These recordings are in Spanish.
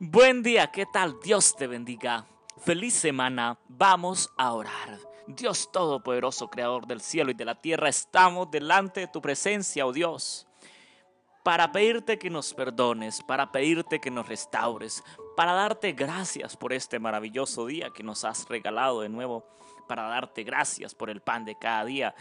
Buen día, ¿qué tal? Dios te bendiga. Feliz semana, vamos a orar. Dios Todopoderoso, Creador del cielo y de la tierra, estamos delante de tu presencia, oh Dios, para pedirte que nos perdones, para pedirte que nos restaures, para darte gracias por este maravilloso día que nos has regalado de nuevo, para darte gracias por el pan de cada día,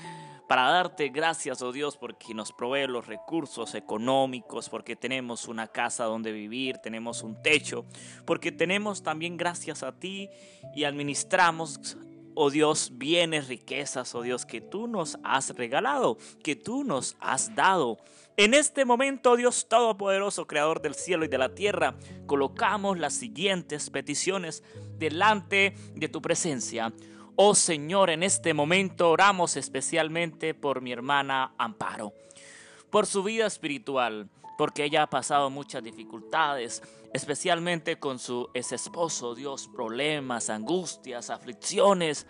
para darte gracias, oh Dios, porque nos provee los recursos económicos, porque tenemos una casa donde vivir, tenemos un techo, porque tenemos también gracias a ti y administramos oh Dios, bienes, riquezas, oh Dios, que tú nos has regalado, que tú nos has dado. En este momento, oh Dios Todopoderoso, Creador del cielo y de la tierra, colocamos las siguientes peticiones delante de tu presencia. Oh Señor, en este momento oramos especialmente por mi hermana Amparo, por su vida espiritual, porque ella ha pasado muchas dificultades, especialmente con su ex esposo, Dios, problemas, angustias, aflicciones.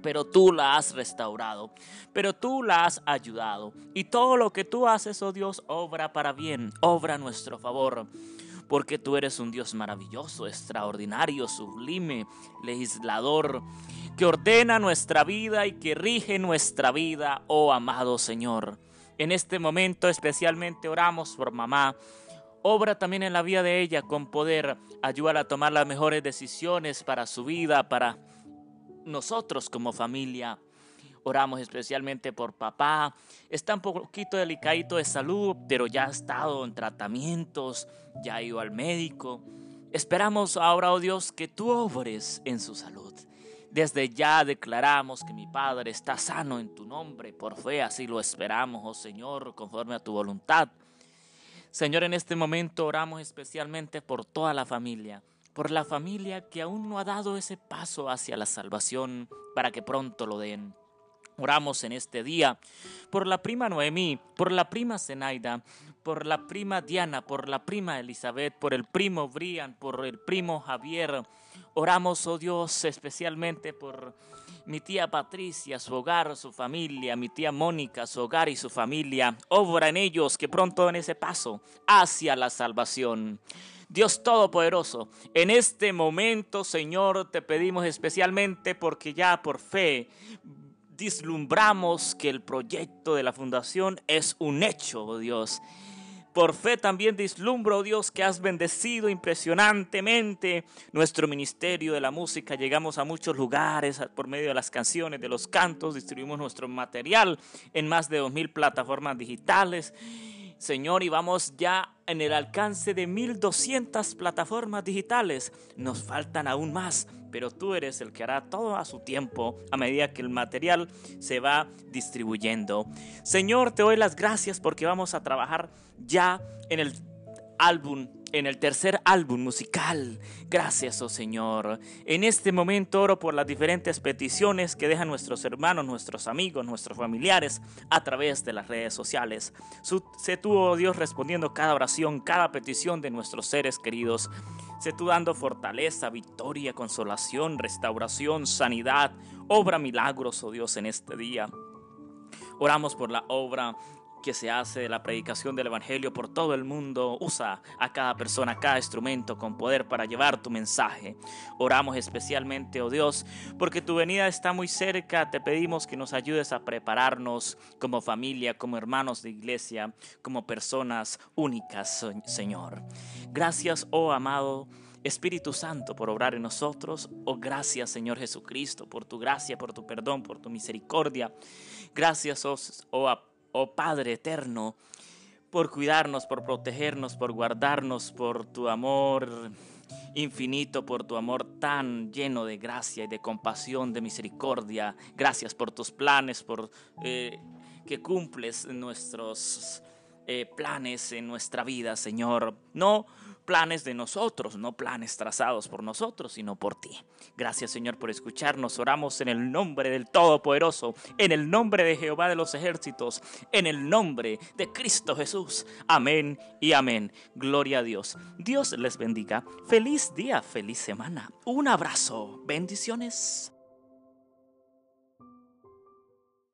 Pero tú la has restaurado, pero tú la has ayudado. Y todo lo que tú haces, oh Dios, obra para bien, obra a nuestro favor porque tú eres un Dios maravilloso, extraordinario, sublime, legislador, que ordena nuestra vida y que rige nuestra vida, oh amado Señor. En este momento especialmente oramos por mamá. Obra también en la vida de ella con poder. Ayúdala a tomar las mejores decisiones para su vida, para nosotros como familia. Oramos especialmente por papá. Está un poquito delicadito de salud, pero ya ha estado en tratamientos, ya ha ido al médico. Esperamos ahora, oh Dios, que tú obres en su salud. Desde ya declaramos que mi Padre está sano en tu nombre. Por fe así lo esperamos, oh Señor, conforme a tu voluntad. Señor, en este momento oramos especialmente por toda la familia, por la familia que aún no ha dado ese paso hacia la salvación para que pronto lo den. Oramos en este día por la prima Noemí, por la prima Zenaida, por la prima Diana, por la prima Elizabeth, por el primo Brian, por el primo Javier, Oramos, oh Dios, especialmente por mi tía Patricia, su hogar, su familia, mi tía Mónica, su hogar y su familia. Obra en ellos que pronto en ese paso hacia la salvación. Dios Todopoderoso, en este momento, Señor, te pedimos especialmente porque ya por fe dislumbramos que el proyecto de la fundación es un hecho, oh Dios por fe también dislumbro, oh Dios, que has bendecido impresionantemente nuestro ministerio de la música. Llegamos a muchos lugares por medio de las canciones, de los cantos, distribuimos nuestro material en más de 2.000 plataformas digitales. Señor, y vamos ya en el alcance de 1200 plataformas digitales. Nos faltan aún más, pero tú eres el que hará todo a su tiempo a medida que el material se va distribuyendo. Señor, te doy las gracias porque vamos a trabajar ya en el álbum en el tercer álbum musical. Gracias, oh Señor. En este momento oro por las diferentes peticiones que dejan nuestros hermanos, nuestros amigos, nuestros familiares a través de las redes sociales. Sé tú, oh Dios, respondiendo cada oración, cada petición de nuestros seres queridos. Sé tú dando fortaleza, victoria, consolación, restauración, sanidad. Obra milagros, oh Dios, en este día. Oramos por la obra que se hace de la predicación del Evangelio por todo el mundo. Usa a cada persona, a cada instrumento con poder para llevar tu mensaje. Oramos especialmente, oh Dios, porque tu venida está muy cerca. Te pedimos que nos ayudes a prepararnos como familia, como hermanos de iglesia, como personas únicas, Señor. Gracias, oh amado. Espíritu Santo, por obrar en nosotros. Oh, gracias, Señor Jesucristo, por tu gracia, por tu perdón, por tu misericordia. Gracias, oh, oh oh Padre eterno, por cuidarnos, por protegernos, por guardarnos, por tu amor infinito, por tu amor tan lleno de gracia y de compasión, de misericordia. Gracias por tus planes, por eh, que cumples nuestros eh, planes en nuestra vida, Señor. No planes de nosotros, no planes trazados por nosotros, sino por ti. Gracias Señor por escucharnos. Oramos en el nombre del Todopoderoso, en el nombre de Jehová de los ejércitos, en el nombre de Cristo Jesús. Amén y amén. Gloria a Dios. Dios les bendiga. Feliz día, feliz semana. Un abrazo. Bendiciones.